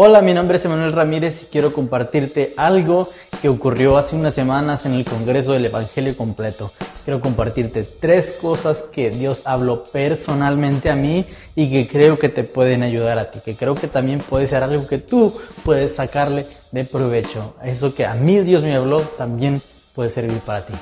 Hola, mi nombre es Emanuel Ramírez y quiero compartirte algo que ocurrió hace unas semanas en el Congreso del Evangelio Completo. Quiero compartirte tres cosas que Dios habló personalmente a mí y que creo que te pueden ayudar a ti, que creo que también puede ser algo que tú puedes sacarle de provecho. Eso que a mí Dios me habló también puede servir para ti.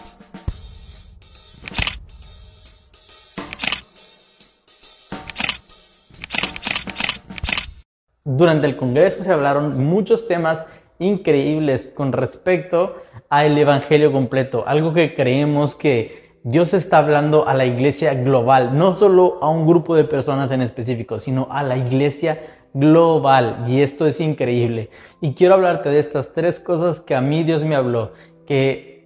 Durante el Congreso se hablaron muchos temas increíbles con respecto al Evangelio completo, algo que creemos que Dios está hablando a la iglesia global, no solo a un grupo de personas en específico, sino a la iglesia global. Y esto es increíble. Y quiero hablarte de estas tres cosas que a mí Dios me habló, que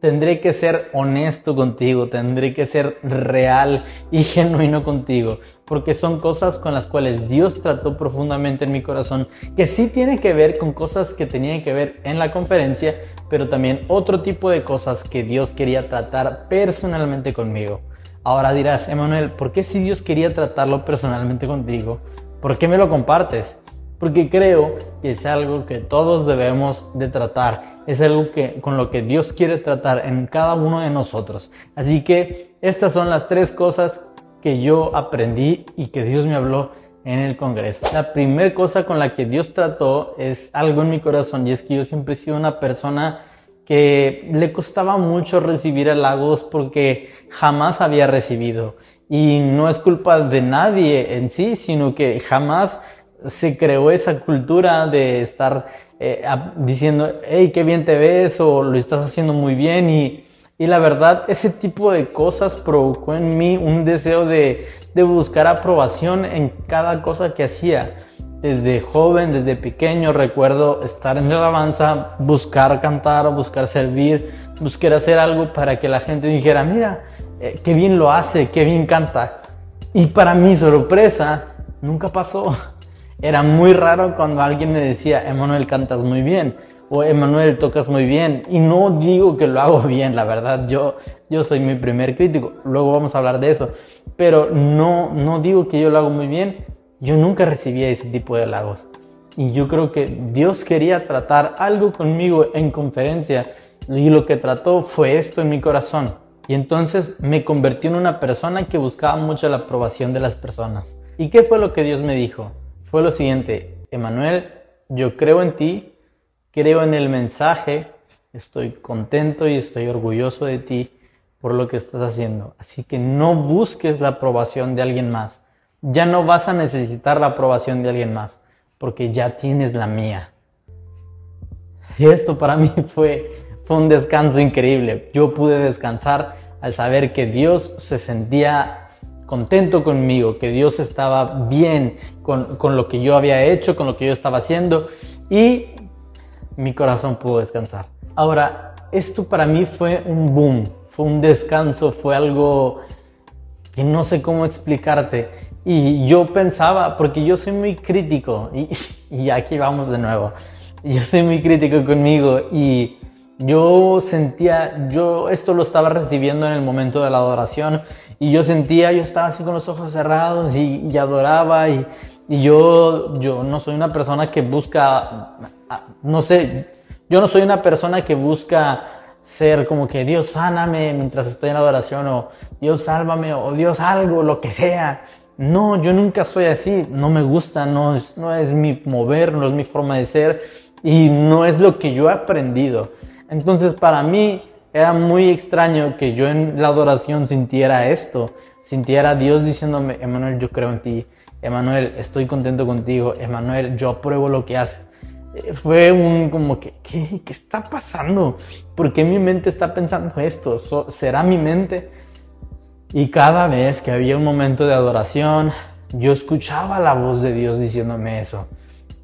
Tendré que ser honesto contigo, tendré que ser real y genuino contigo, porque son cosas con las cuales Dios trató profundamente en mi corazón, que sí tiene que ver con cosas que tenían que ver en la conferencia, pero también otro tipo de cosas que Dios quería tratar personalmente conmigo. Ahora dirás, Emanuel, ¿por qué si Dios quería tratarlo personalmente contigo? ¿Por qué me lo compartes? porque creo que es algo que todos debemos de tratar, es algo que con lo que Dios quiere tratar en cada uno de nosotros. Así que estas son las tres cosas que yo aprendí y que Dios me habló en el Congreso. La primera cosa con la que Dios trató es algo en mi corazón y es que yo siempre he sido una persona que le costaba mucho recibir halagos porque jamás había recibido. Y no es culpa de nadie en sí, sino que jamás se creó esa cultura de estar eh, diciendo, hey, qué bien te ves o lo estás haciendo muy bien y, y, la verdad ese tipo de cosas provocó en mí un deseo de, buscar aprobación en cada cosa que hacía. Desde joven, desde pequeño, recuerdo estar en la alabanza, buscar cantar, buscar servir, buscar hacer algo para que la gente dijera, mira, eh, qué bien lo hace, qué bien canta. Y para mi sorpresa, nunca pasó. Era muy raro cuando alguien me decía, Emanuel, cantas muy bien o Emanuel, tocas muy bien. Y no digo que lo hago bien, la verdad, yo, yo soy mi primer crítico, luego vamos a hablar de eso. Pero no, no digo que yo lo hago muy bien, yo nunca recibía ese tipo de halagos. Y yo creo que Dios quería tratar algo conmigo en conferencia y lo que trató fue esto en mi corazón. Y entonces me convertí en una persona que buscaba mucho la aprobación de las personas. ¿Y qué fue lo que Dios me dijo? fue lo siguiente, Emanuel, yo creo en ti, creo en el mensaje, estoy contento y estoy orgulloso de ti por lo que estás haciendo. Así que no busques la aprobación de alguien más. Ya no vas a necesitar la aprobación de alguien más, porque ya tienes la mía. Y esto para mí fue, fue un descanso increíble. Yo pude descansar al saber que Dios se sentía contento conmigo, que Dios estaba bien con, con, lo que yo había hecho, con lo que yo estaba haciendo y mi corazón pudo descansar. Ahora, esto para mí fue un boom, fue un descanso, fue algo que no sé cómo explicarte. Y yo pensaba, porque yo soy muy crítico, y, y aquí vamos de nuevo, yo soy muy crítico conmigo y yo sentía, yo esto lo estaba recibiendo en el momento de la adoración y yo sentía, yo estaba así con los ojos cerrados y, adoraba y, y, yo, yo no soy una persona que busca, no sé, yo no soy una persona que busca ser como que Dios sáname mientras estoy en adoración o Dios sálvame o Dios algo, lo que sea. No, yo nunca soy así, no me gusta, no es, no es mi mover, no es mi forma de ser y no es lo que yo he aprendido. Entonces para mí era muy extraño que yo en la adoración sintiera esto, sintiera a Dios diciéndome, Emanuel, yo creo en ti, Emanuel, estoy contento contigo, Emanuel, yo apruebo lo que haces. Fue un como que, ¿qué, ¿qué está pasando? ¿Por qué mi mente está pensando esto? ¿Será mi mente? Y cada vez que había un momento de adoración, yo escuchaba la voz de Dios diciéndome eso.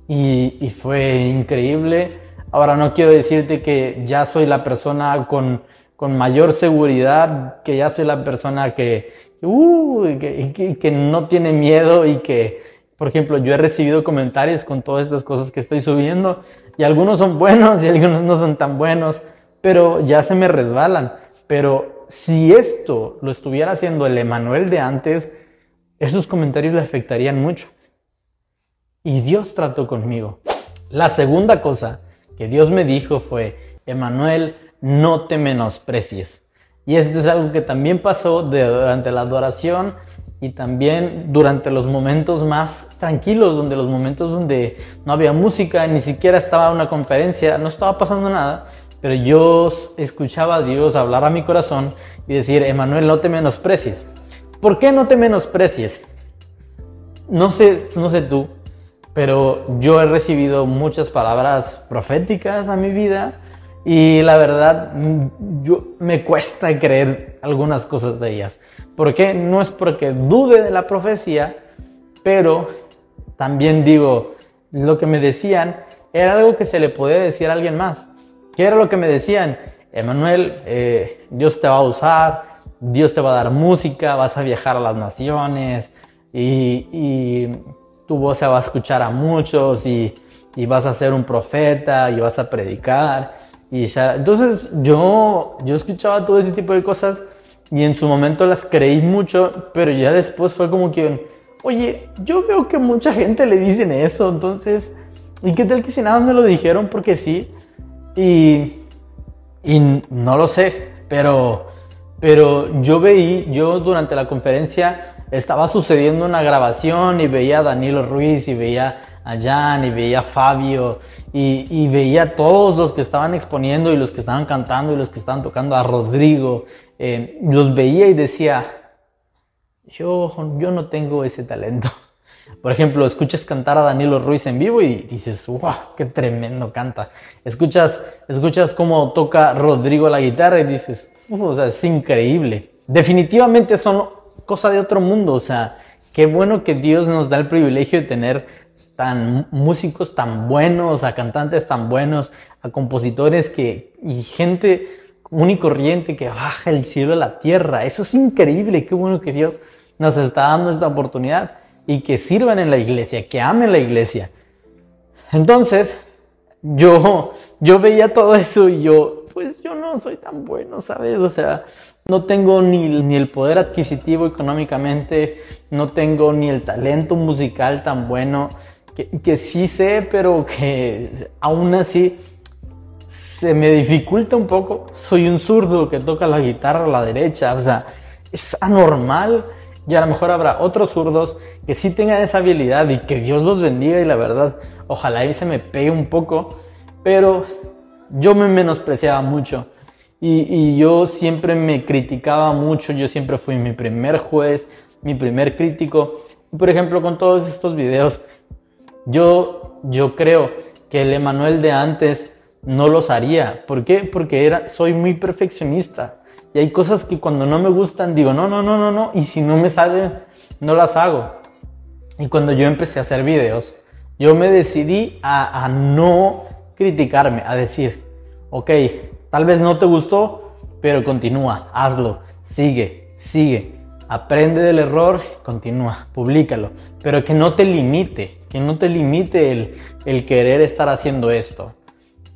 Y, fue increíble Ahora no quiero decirte que ya soy la persona con, con mayor seguridad, que ya soy la persona que, uh, que, que, no tiene miedo y que, por ejemplo, yo he recibido comentarios con todas estas cosas que estoy subiendo y algunos son buenos y algunos no son tan buenos, pero ya se me resbalan. Pero si esto lo estuviera haciendo el Emanuel de antes, esos comentarios le afectarían mucho. y Dios trató conmigo. La segunda cosa que Dios me dijo fue, Emanuel, no te menosprecies. Y esto es algo que también pasó durante la adoración y también durante los momentos más tranquilos, donde los momentos donde no había música, ni siquiera estaba una conferencia, no estaba pasando nada, pero yo escuchaba a Dios hablar a mi corazón y decir, Emanuel, no te menosprecies. ¿Por qué no te menosprecies? No sé, no sé tú, pero yo he recibido muchas palabras proféticas a mi vida y la verdad yo me cuesta creer algunas cosas de ellas. ¿Por qué? No es porque dude de la profecía, pero también digo, lo que me decían era algo que se le podía decir a alguien más. ¿Qué era lo que me decían? Emanuel, eh, Dios te va a usar, Dios te va a dar música, vas a viajar a las naciones y tu voz se va a escuchar a muchos y, vas a ser un profeta y vas a predicar. Y Entonces yo, yo escuchaba todo ese tipo de cosas y en su momento las creí mucho, pero ya después fue como que, oye, yo veo que mucha gente le dicen eso, entonces, ¿y qué tal que si nada me lo dijeron porque sí? Y, y no lo sé, pero, pero yo veí, yo durante la conferencia estaba sucediendo una grabación y veía a Danilo Ruiz y veía a Jan y veía a Fabio y, veía a todos los que estaban exponiendo y los que estaban cantando y los que estaban tocando a Rodrigo. Eh, los veía y decía, yo, yo no tengo ese talento. Por ejemplo, escuchas cantar a Danilo Ruiz en vivo y dices, wow, qué tremendo canta. Escuchas, escuchas cómo toca Rodrigo la guitarra y dices, o sea, es increíble. Definitivamente son cosa de otro mundo, o sea, qué bueno que Dios nos da el privilegio de tener tan músicos tan buenos, a cantantes tan buenos, a compositores que y gente común y que baja el cielo a la tierra. Eso es increíble, qué bueno que Dios nos está dando esta oportunidad y que sirvan en la iglesia, que amen la iglesia. Entonces, yo yo veía todo eso y yo pues yo no soy tan bueno, ¿sabes? O sea, no tengo ni, ni, el poder adquisitivo económicamente, no tengo ni el talento musical tan bueno, que, que sí sé, pero que aún así se me dificulta un poco. Soy un zurdo que toca la guitarra a la derecha, o sea, es anormal. Y a lo mejor habrá otros zurdos que sí tengan esa habilidad y que Dios los bendiga y la verdad, ojalá ahí se me pegue un poco, pero yo me menospreciaba mucho y, yo siempre me criticaba mucho, yo siempre fui mi primer juez, mi primer crítico. Por ejemplo, con todos estos videos, yo, yo creo que el Emanuel de antes no los haría. ¿Por qué? Porque era, soy muy perfeccionista. Y hay cosas que cuando no me gustan digo, no, no, no, no, no. Y si no me salen, no las hago. Y cuando yo empecé a hacer videos, yo me decidí a, a no criticarme, a decir, ok, Tal vez no te gustó, pero continúa, hazlo, sigue, sigue. Aprende del error, continúa, públicalo. Pero que no te limite, que no te limite el, el querer estar haciendo esto.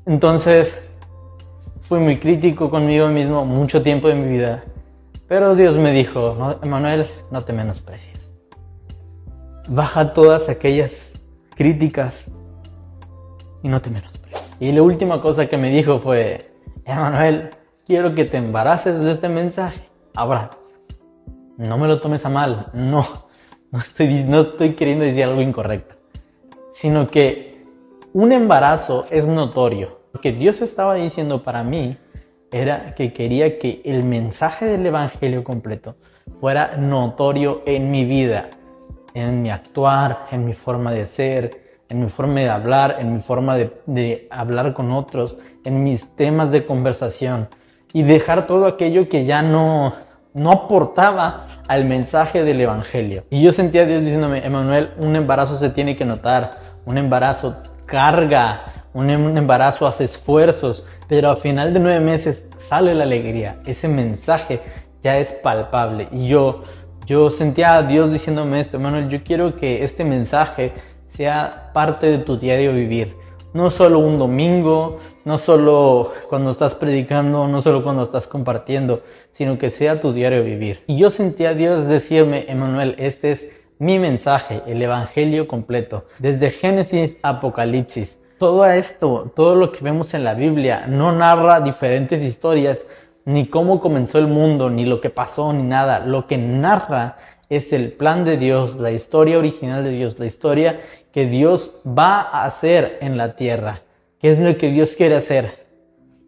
Entonces, fui muy crítico conmigo mismo mucho tiempo de mi vida. Pero Dios me dijo, no, Emanuel, no te menosprecies. Baja todas aquellas críticas y no te menosprecies. Y la última cosa que me dijo fue, Emanuel, quiero que te embaraces de este mensaje. Ahora, no me lo tomes a mal, no, no estoy, no estoy queriendo decir algo incorrecto, sino que un embarazo es notorio. Lo que Dios estaba diciendo para mí era que quería que el mensaje del Evangelio completo fuera notorio en mi vida, en mi actuar, en mi forma de ser, en mi forma de hablar, en mi forma de, hablar con otros, en mis temas de conversación y dejar todo aquello que ya no, no aportaba al mensaje del Evangelio. Y yo sentía a Dios diciéndome, Emanuel, un embarazo se tiene que notar, un embarazo carga, un, un embarazo hace esfuerzos, pero al final de nueve meses sale la alegría, ese mensaje ya es palpable. Y yo, yo sentía a Dios diciéndome esto, Emanuel, yo quiero que este mensaje sea parte de tu diario vivir no solo un domingo, no solo cuando estás predicando, no solo cuando estás compartiendo, sino que sea tu diario vivir. Y yo sentí a Dios decirme, Emanuel, este es mi mensaje, el Evangelio completo, desde Génesis a Apocalipsis. Todo esto, todo lo que vemos en la Biblia, no narra diferentes historias, ni cómo comenzó el mundo, ni lo que pasó, ni nada. Lo que narra es el plan de Dios, la historia original de Dios, la historia que Dios va a hacer en la tierra. ¿Qué es lo que Dios quiere hacer?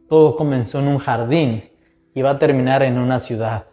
Todo comenzó en un jardín y va a terminar en una ciudad.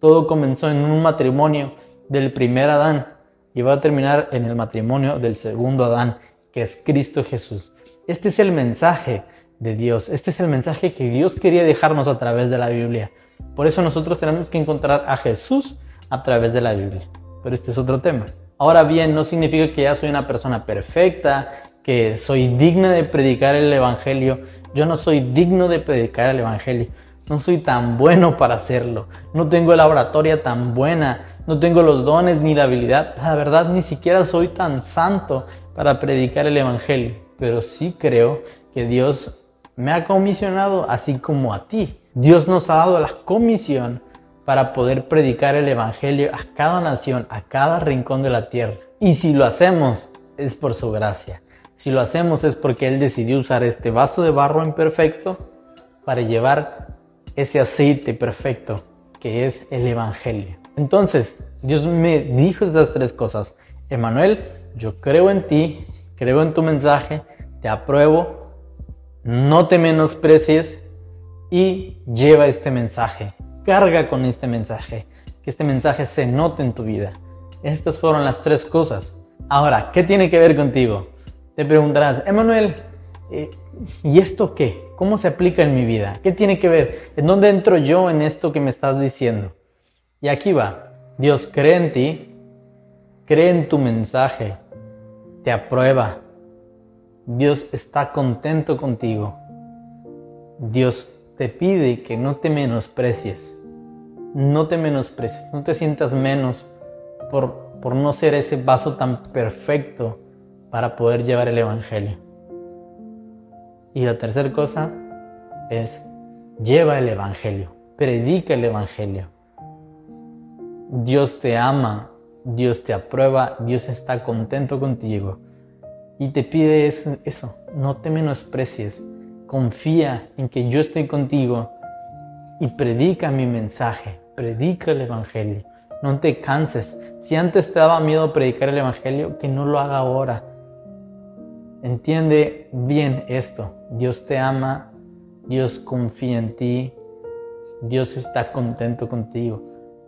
Todo comenzó en un matrimonio del primer Adán y va a terminar en el matrimonio del segundo Adán, que es Cristo Jesús. Este es el mensaje de Dios. Este es el mensaje que Dios quería dejarnos a través de la Biblia. Por eso nosotros tenemos que encontrar a Jesús a través de la Biblia. Pero este es otro tema. Ahora bien, no significa que ya soy una persona perfecta, que soy digna de predicar el Evangelio. Yo no soy digno de predicar el Evangelio. No soy tan bueno para hacerlo. No tengo la oratoria tan buena. No tengo los dones ni la habilidad. La verdad, ni siquiera soy tan santo para predicar el Evangelio. Pero sí creo que Dios me ha comisionado así como a ti. Dios nos ha dado la comisión para poder predicar el Evangelio a cada nación, a cada rincón de la tierra. Y si lo hacemos, es por su gracia. Si lo hacemos es porque Él decidió usar este vaso de barro imperfecto para llevar ese aceite perfecto que es el Evangelio. Entonces, Dios me dijo estas tres cosas. Emanuel, yo creo en ti, creo en tu mensaje, te apruebo, no te menosprecies y lleva este mensaje. Carga con este mensaje. Que este mensaje se note en tu vida. Estas fueron las tres cosas. Ahora, ¿qué tiene que ver contigo? Te preguntarás, Emanuel, eh, ¿y esto qué? ¿Cómo se aplica en mi vida? ¿Qué tiene que ver? ¿En dónde entro yo en esto que me estás diciendo? Y aquí va. Dios cree en ti, cree en tu mensaje, te aprueba, Dios está contento contigo. Dios te pide que no te menosprecies. No te menosprecies, no te sientas menos por, por no ser ese vaso tan perfecto para poder llevar el Evangelio. Y la tercera cosa es, lleva el Evangelio, predica el Evangelio. Dios te ama, Dios te aprueba, Dios está contento contigo y te pide eso, no te menosprecies, confía en que yo estoy contigo y predica mi mensaje, predica el Evangelio. No te canses. Si antes te daba miedo predicar el Evangelio, que no lo haga ahora. Entiende bien esto. Dios te ama, Dios confía en ti, Dios está contento contigo.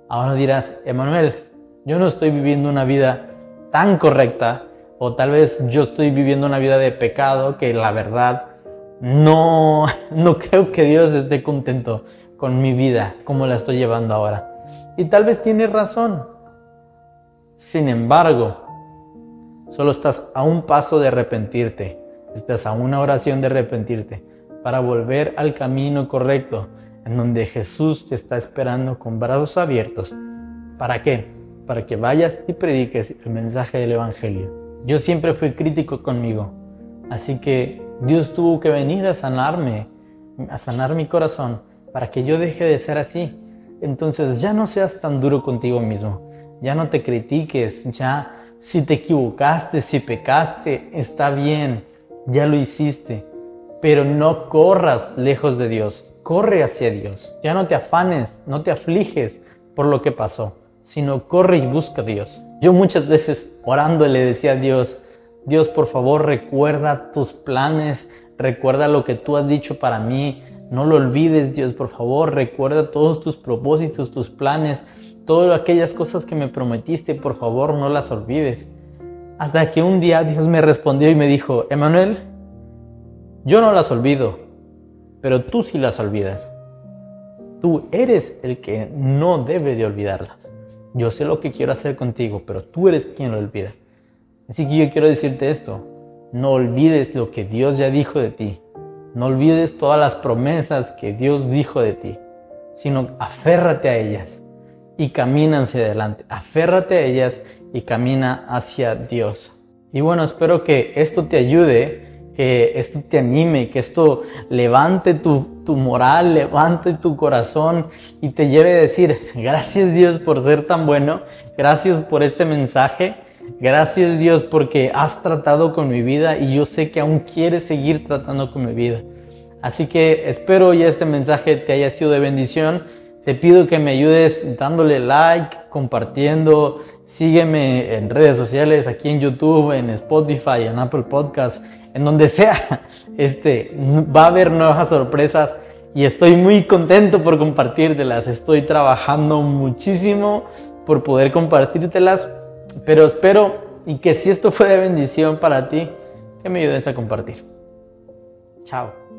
Ahora dirás, Emanuel, yo no estoy viviendo una vida tan correcta o tal vez yo estoy viviendo una vida de pecado que la verdad no, no creo que Dios esté contento con mi vida como la estoy llevando ahora. Y tal vez tiene razón. Sin embargo, solo estás a un paso de arrepentirte. Estás a una oración de arrepentirte para volver al camino correcto en donde Jesús te está esperando con brazos abiertos. ¿Para qué? Para que vayas y prediques el mensaje del Evangelio. Yo siempre fui crítico conmigo, así que Dios tuvo que venir a sanarme, a sanar mi corazón, para que yo deje de ser así. Entonces ya no seas tan duro contigo mismo, ya no te critiques, ya si te equivocaste, si pecaste, está bien, ya lo hiciste, pero no corras lejos de Dios, corre hacia Dios, ya no te afanes, no te afliges por lo que pasó sino corre y busca a Dios. Yo muchas veces orando le decía a Dios, Dios por favor recuerda tus planes, recuerda lo que tú has dicho para mí, no lo olvides Dios por favor, recuerda todos tus propósitos, tus planes, todas aquellas cosas que me prometiste, por favor no las olvides. Hasta que un día Dios me respondió y me dijo, Emanuel, yo no las olvido, pero tú sí las olvidas. Tú eres el que no debe de olvidarlas. Yo sé lo que quiero hacer contigo, pero tú eres quien lo olvida. Así que yo quiero decirte esto. No olvides lo que Dios ya dijo de ti. No olvides todas las promesas que Dios dijo de ti, sino aférrate a ellas y camina hacia adelante. Aférrate a ellas y camina hacia Dios. Y bueno, espero que esto te ayude que esto te anime, que esto levante tu, tu, moral, levante tu corazón y te lleve a decir, gracias Dios por ser tan bueno, gracias por este mensaje, gracias Dios porque has tratado con mi vida y yo sé que aún quieres seguir tratando con mi vida. Así que espero ya este mensaje te haya sido de bendición. Te pido que me ayudes dándole like, compartiendo, sígueme en redes sociales, aquí en YouTube, en Spotify, en Apple Podcasts en donde sea, este, va a haber nuevas sorpresas y estoy muy contento por compartírtelas. Estoy trabajando muchísimo por poder compartírtelas, pero espero y que si esto fue de bendición para ti, que me ayudes a compartir. Chao.